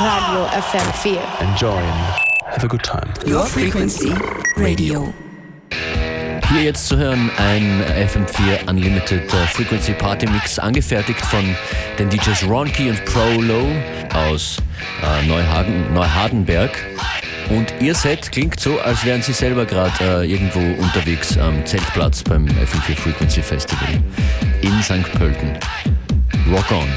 Radio FM4. Enjoying. Have a good time. Your Frequency Radio. Hier jetzt zu hören ein FM4 Unlimited äh, Frequency Party Mix, angefertigt von den DJs Ronki und Pro Low aus äh, Neuhagen, Neuhardenberg. Und ihr Set klingt so, als wären sie selber gerade äh, irgendwo unterwegs am Zeltplatz beim FM4 Frequency Festival in St. Pölten. Rock on!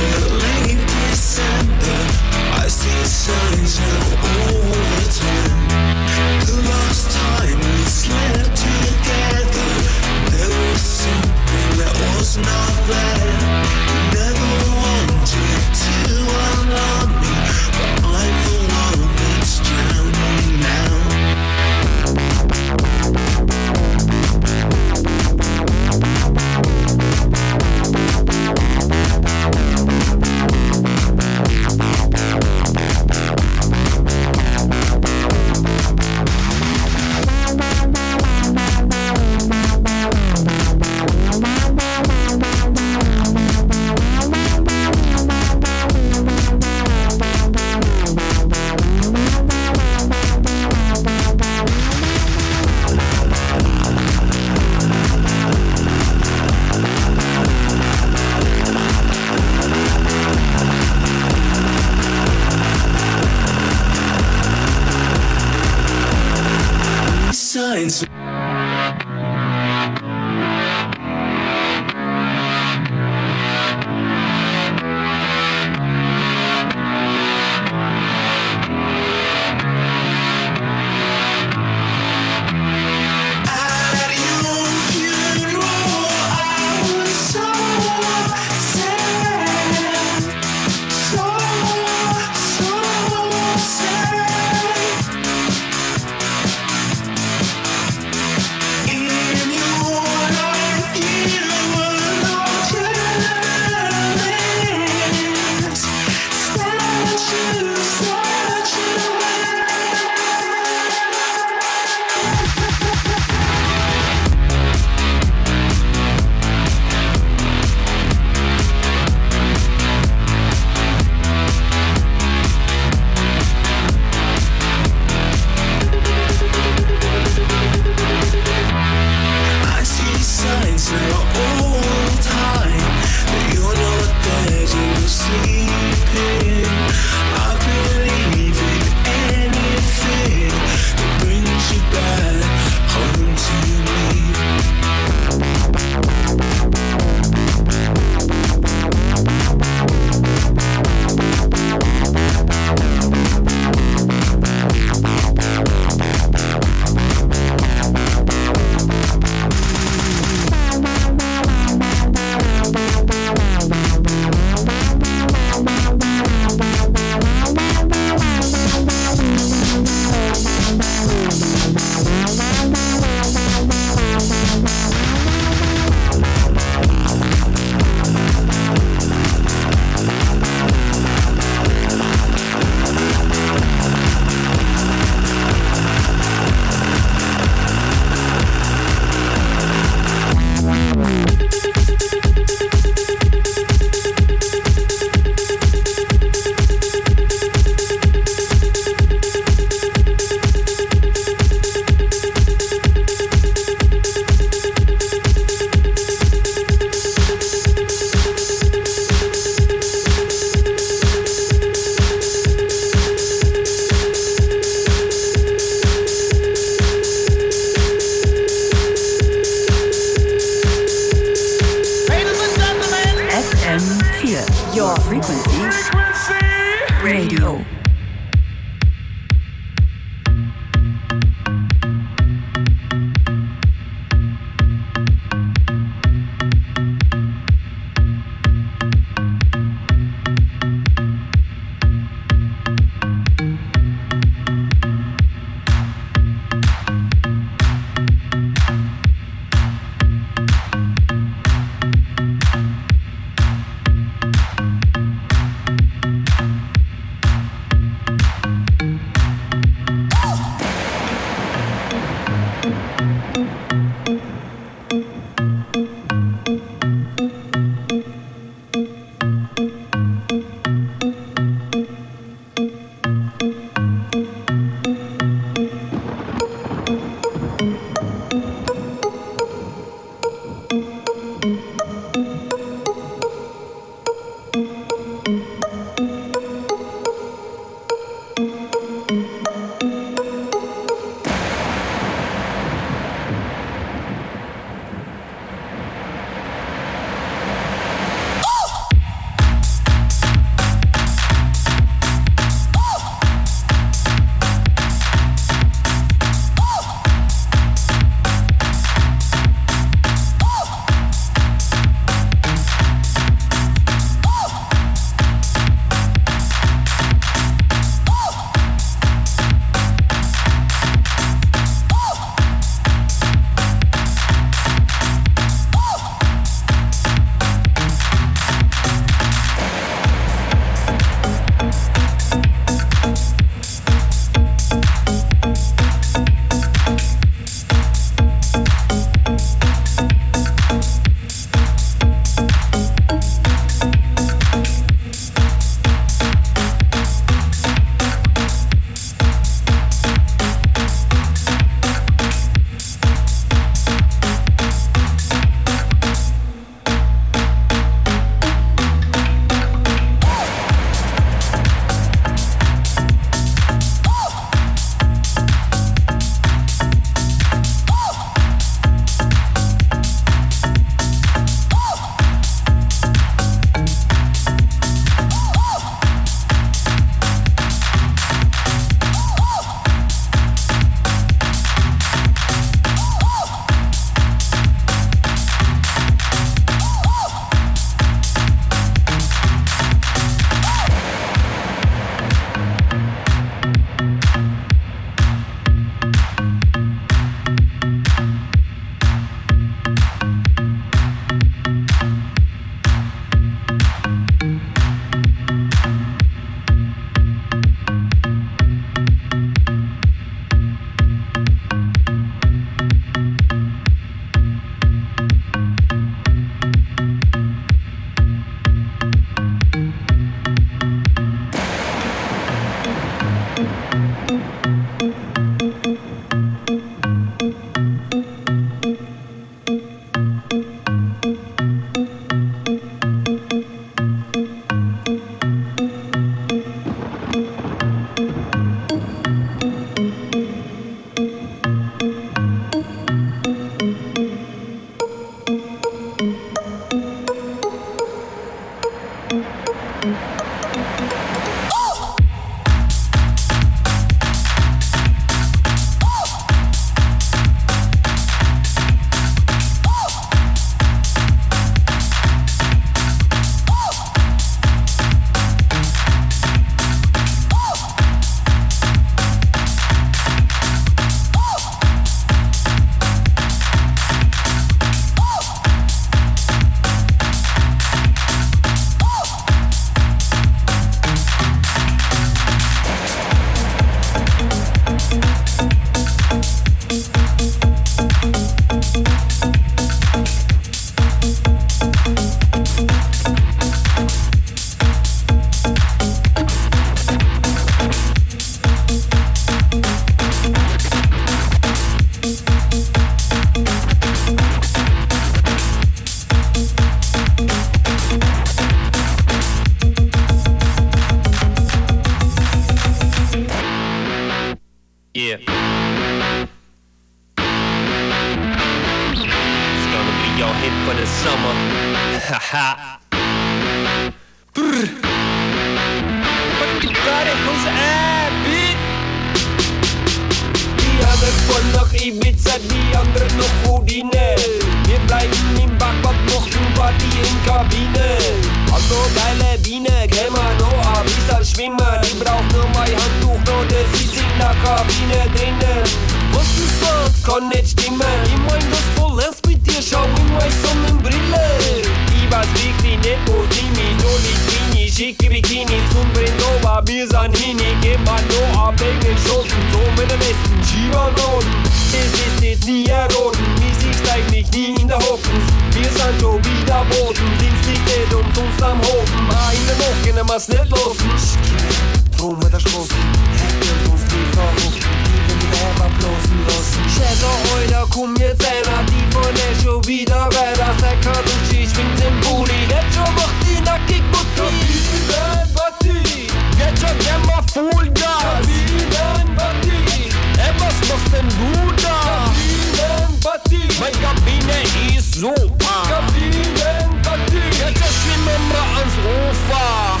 Zoom. Kabinen, Kabinen. Yeah, just remember ons Rufer.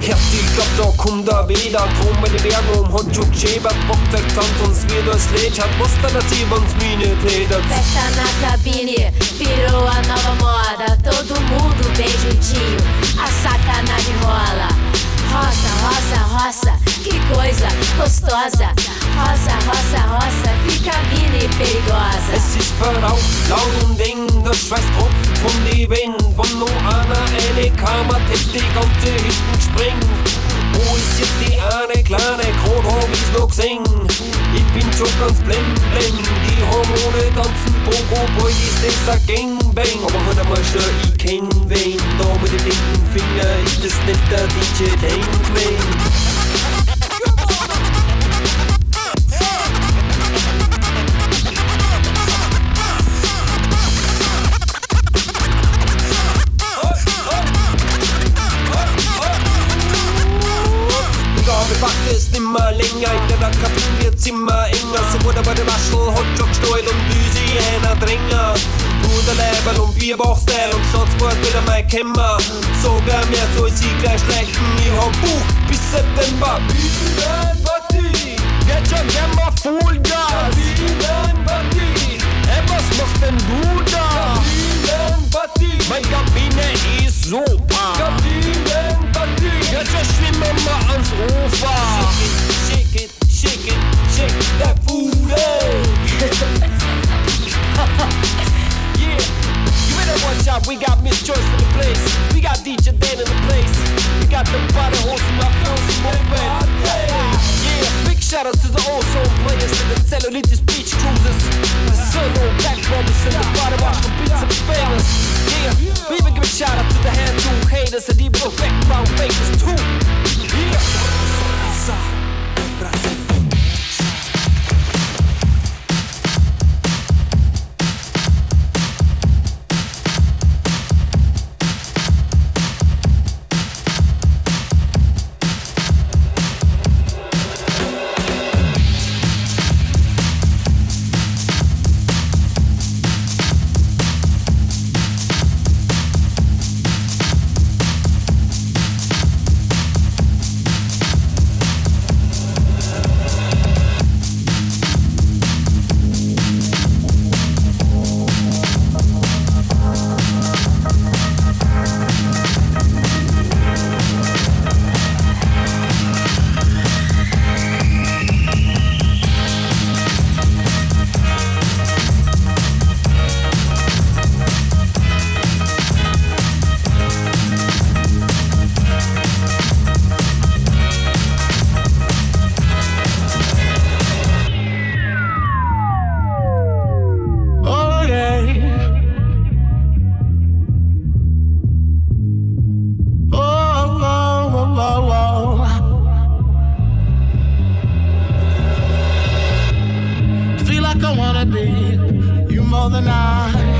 Heftilkapta kundavida Kumbeli vegum hojuk jebak Boktak tantons vidos lechat Bostanatibons minitedat Festa na cabine, virou a nova moda Todo mundo bem o a sacanagem rola Rosa, rosa, rosa, que coisa gostosa. Rosa, rosa, rosa, que cabine perigosa. Es ist verraucht, laut und eng, der Schweiß tropft von die Wände. Von nur einer Elekama, die ganze Hütten springt. Wo ist jetzt die eine kleine Kronhomies noch gesehen? Ich bin schon ganz blend, blend. Die Hormone tanzen Poco, Boy ist das er ein Gangbang. Aber heute mal schnell, ich kenn wen. Da mit dem linken Finger ist das nicht der DJ Dangman. immer länger. In der Kabine kapituliert immer enger. So wurde bei den Waschel, Hotdog, Stoil und Louisiana Dränger. Bruderleiberl und Bierbauchstyle und Schatzbord wieder mein Kämmer. Sogar mehr soll sie gleich schleichen. Ich hab Buch bis September. Bienenpartie, jetzt schon immer Vollgas. Bienenpartie, hey, was machst denn du da? Bienenpartie, meine Kabine ist super. Kabinenpartie. Ja, to schwimmen wir ans Ufer. Shake it, shake it, shake it, shake that booty. yeah, you better watch out. We got Miss Joyce in the place. We got DJ Dan in the place. We got the body horse in my feels moving. Yeah, big shout outs to the old soul players and the cellulitis beach cruisers. The solo back brothers and the body wash the beats and failures. Yeah. Shout out to the hand haters and even wreck brown fakers too. Yeah. You more than I.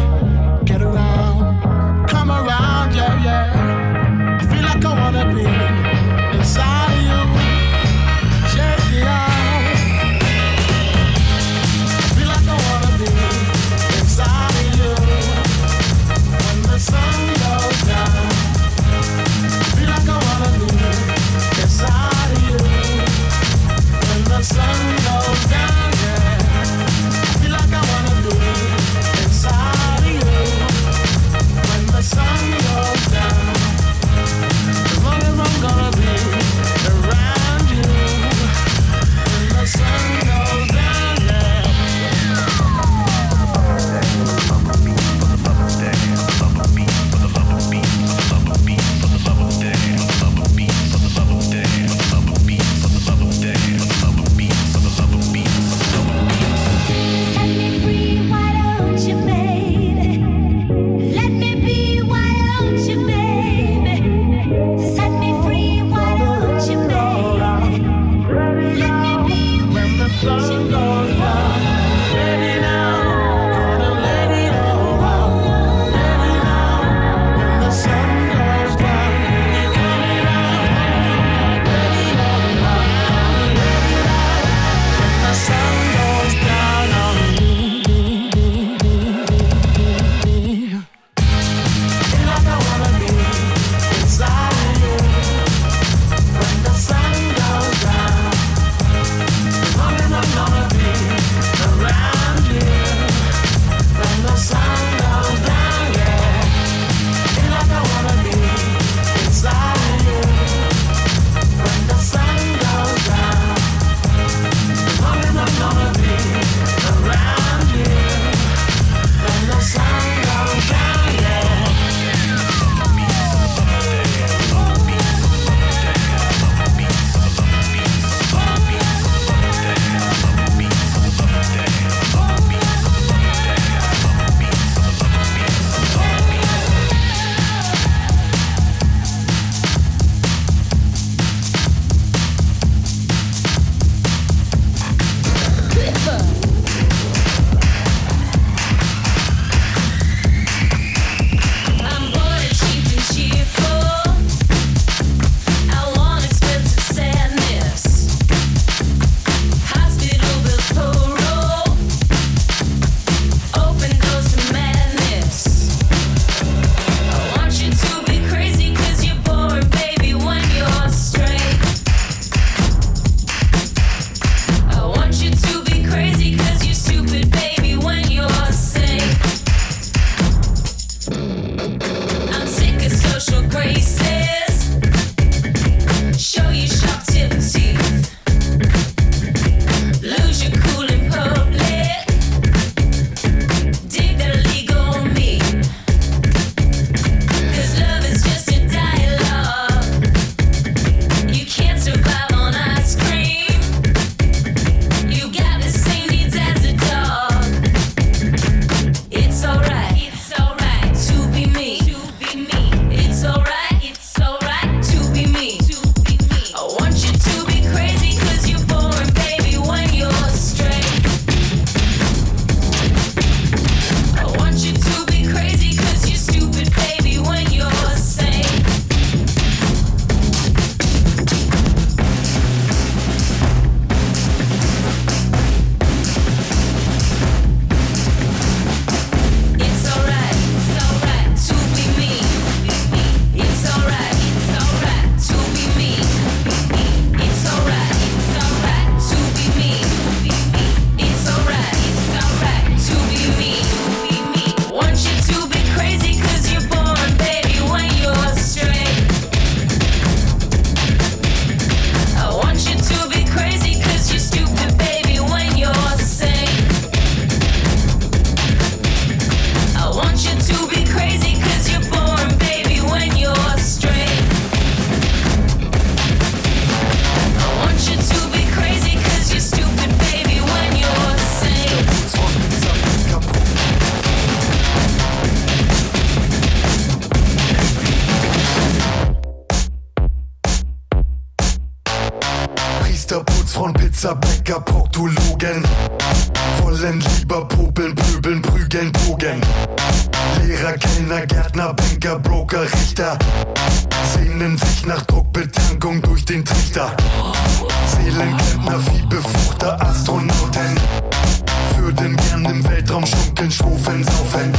im Weltraum schunkeln, schwufeln, saufen.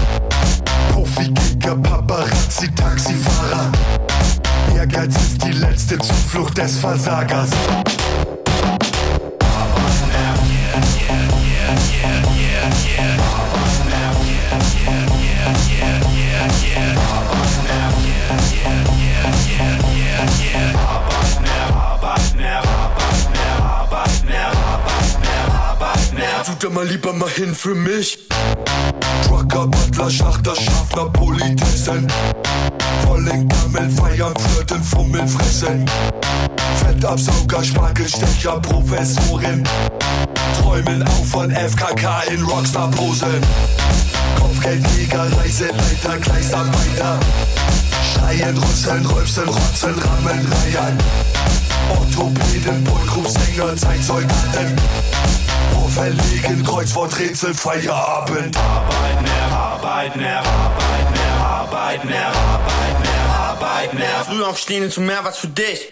Profi-Kicker, Paparazzi, Taxifahrer. Ehrgeiz ist die letzte Zuflucht des Versagers. mal lieber mal hin für mich. Trucker, Butler, Schachter, Schaffner, Politessen. Vollen Gammel, feiern, flirten, fummeln, fressen. Fettabsauger, Spargelstecher, Professorin. Träumen auch von FKK in Rockstar-Posen. Kopfgeldjäger, Reiseleiter, Gleisarbeiter. Schreien, rüsseln, rülpsen, rotzen, rammen, reiern. Orthopäden, Bullgroup, Sänger, Zeitsoldaten verlegen, Kreuzworträtsel, Feierabend. Arbeit mehr, ne, Arbeit mehr, ne, Arbeit mehr, ne, Arbeit mehr, Arbeit mehr, Arbeit mehr. Früh aufstehen und zu mehr was für dich.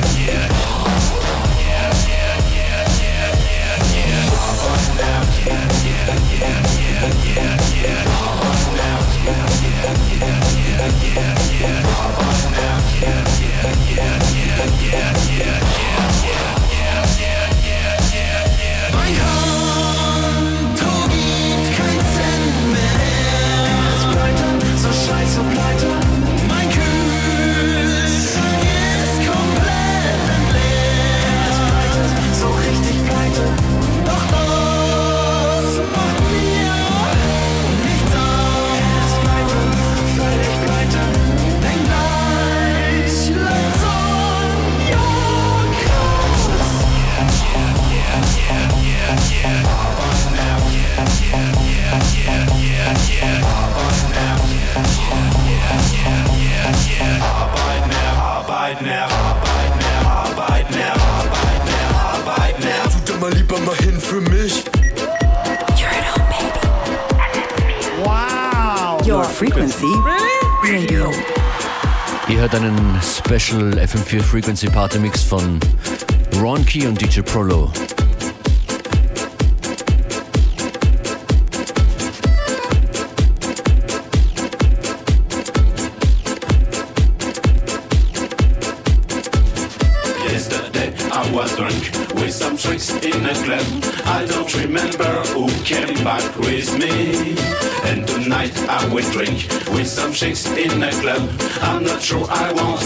Special FM4 Frequency Party Mix von Ron Key und DJ Prolo. Yesterday I was drunk with some tricks in a club. I don't remember who came back with me. And tonight I will drink with some chicks in a club. I'm not sure I want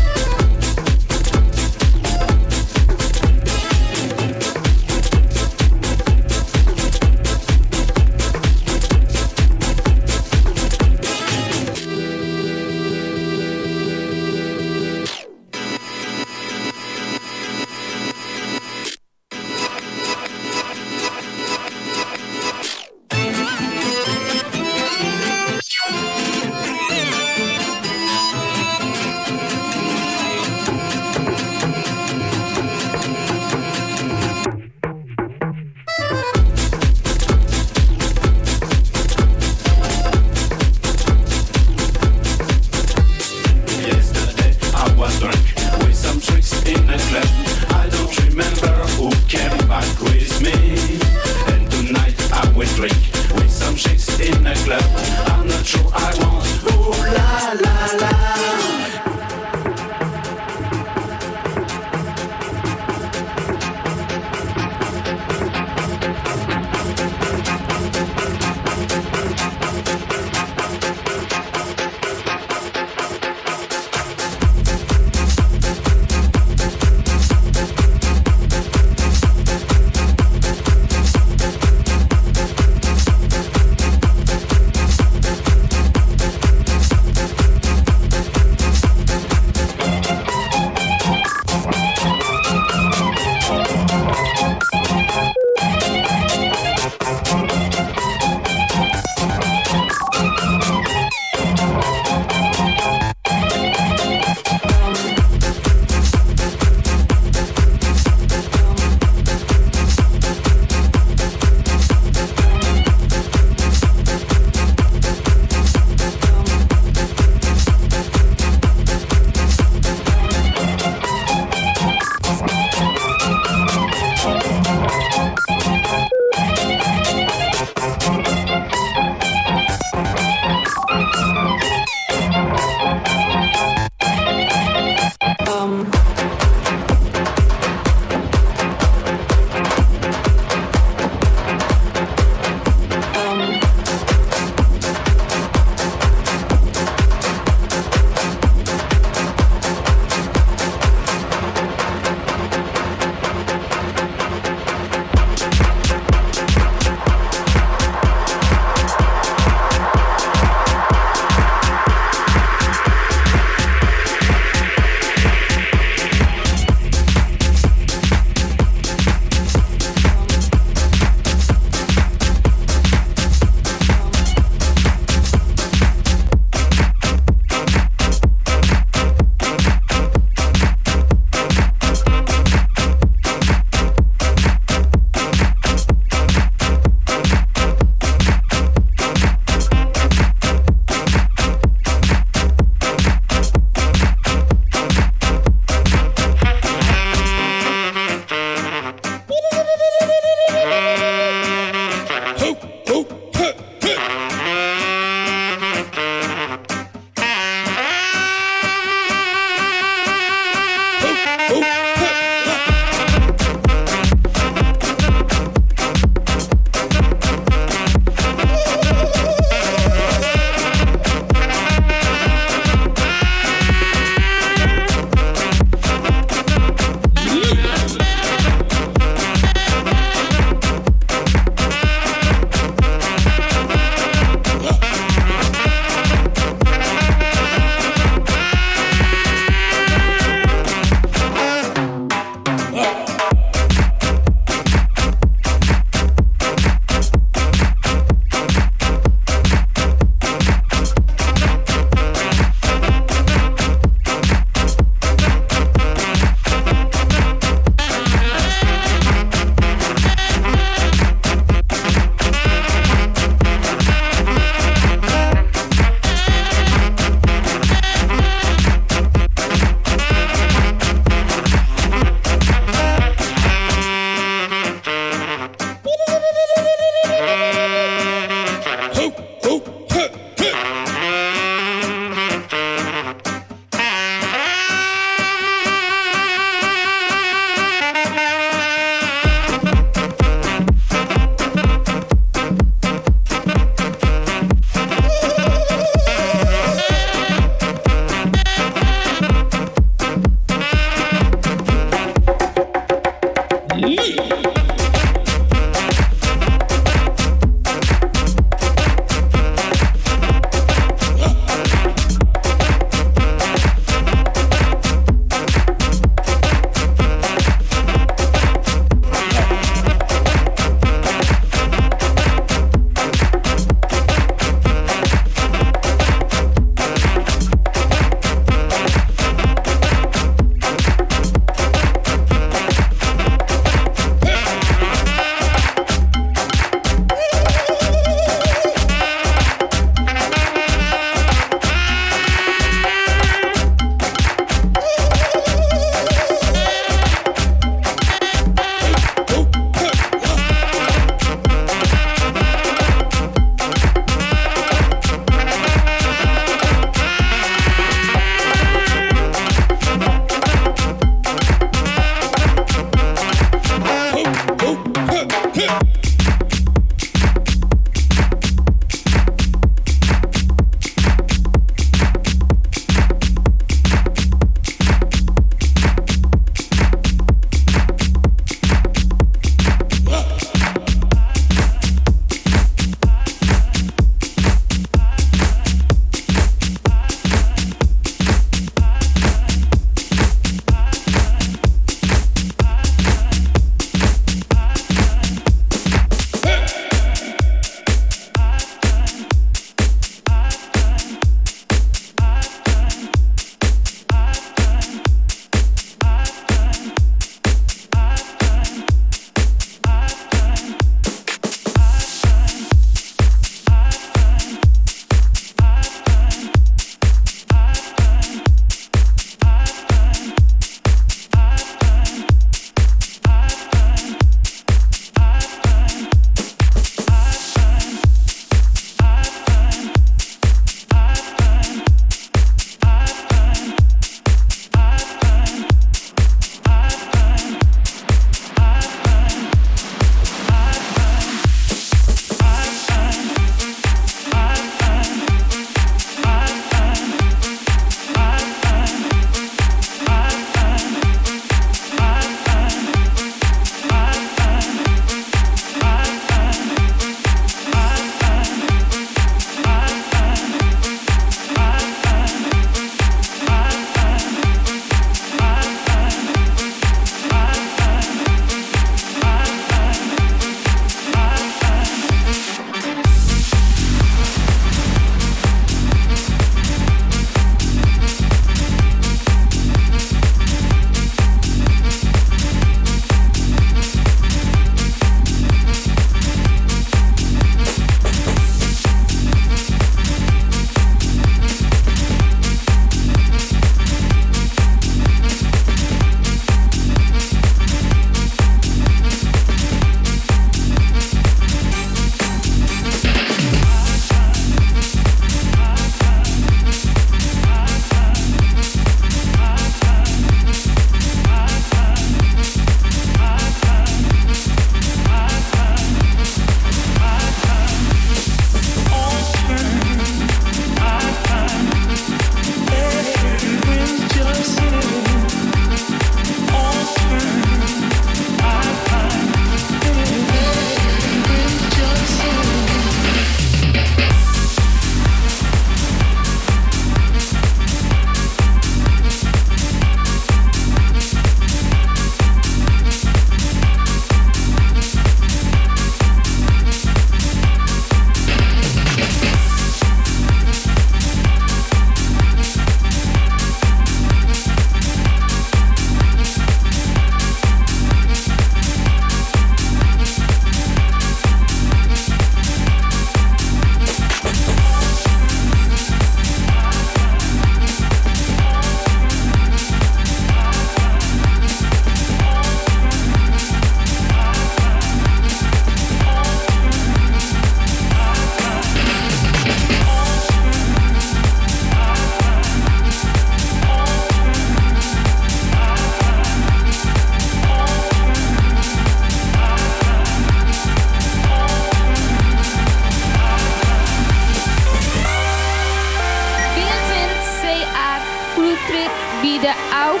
wieder auf,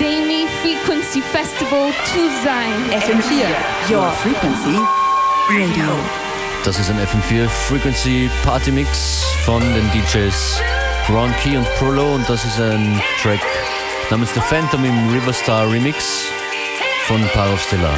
dem Frequency Festival zu sein. FM4, Your Frequency Radio. Das ist ein FM4 Frequency Party Mix von den DJs Ron Key und Prolo und das ist ein Track namens The Phantom im Riverstar Remix von Power of Stella.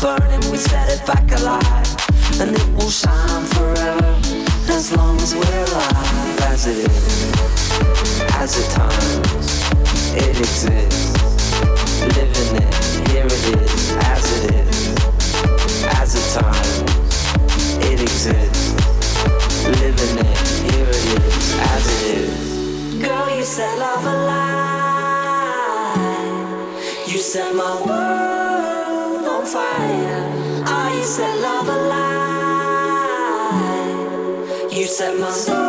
burning, we set it back alive, and it will shine forever as long as we're alive. As it is, as it times, it exists. Living it, here it is, as it is, as it times, it exists. Living it, here it is, as it is. Girl, you set love alive. You set my world set love alive. You set my soul.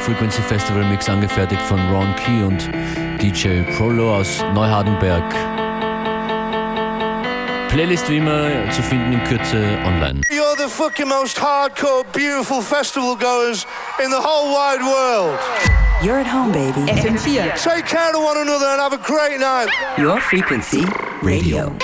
Frequency Festival Mix angefertigt von Ron Key und DJ Prolo aus Neuhardenberg. Playlist wie immer zu finden in Kürze online. You're the fucking most hardcore, beautiful festival goers in the whole wide world. You're at home, baby. FM4. Take care of one another and have a great night. Your frequency radio.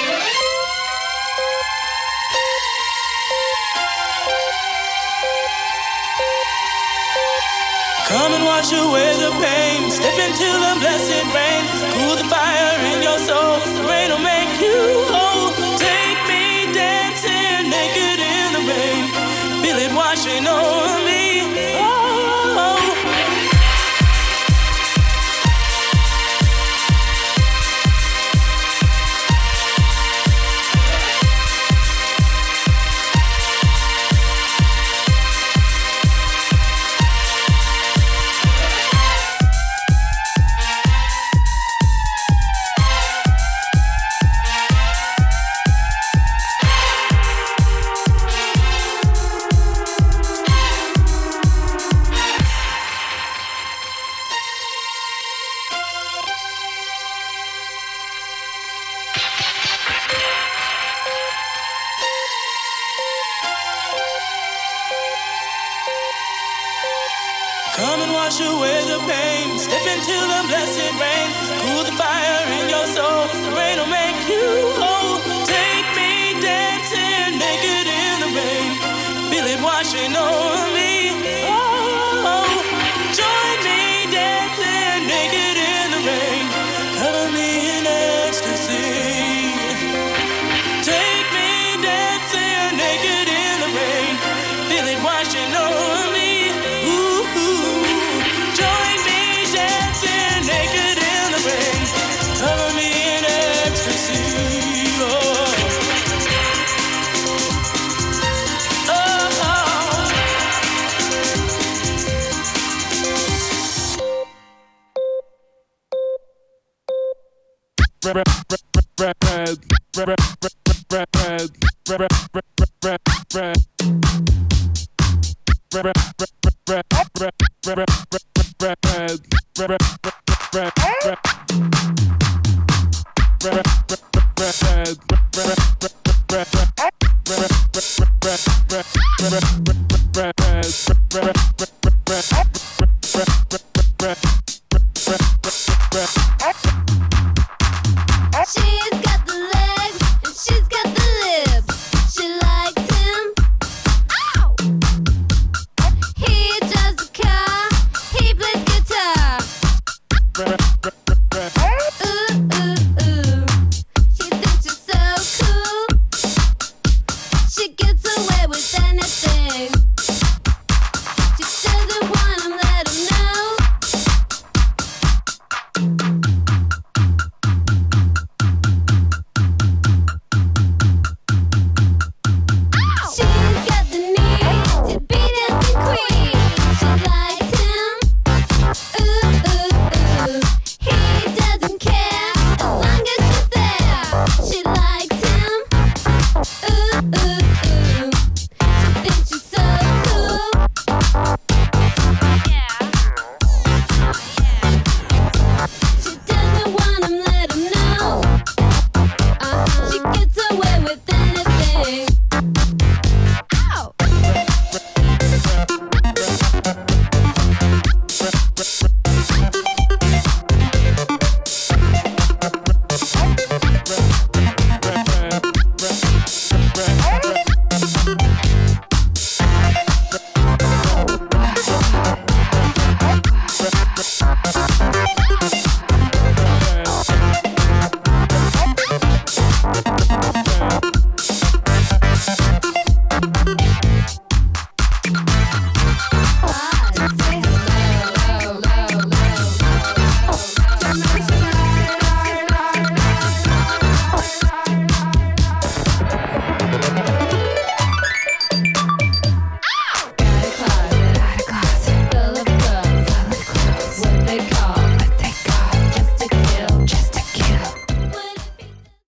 wash away the pain. Step into the blessed rain. Cool the fire in your soul. The rain will make you whole. Take me dancing naked in the rain. Feel it washing over me. wash away the pain. Step into the blessed rain. Cool the fire in your soul. The rain will make you whole.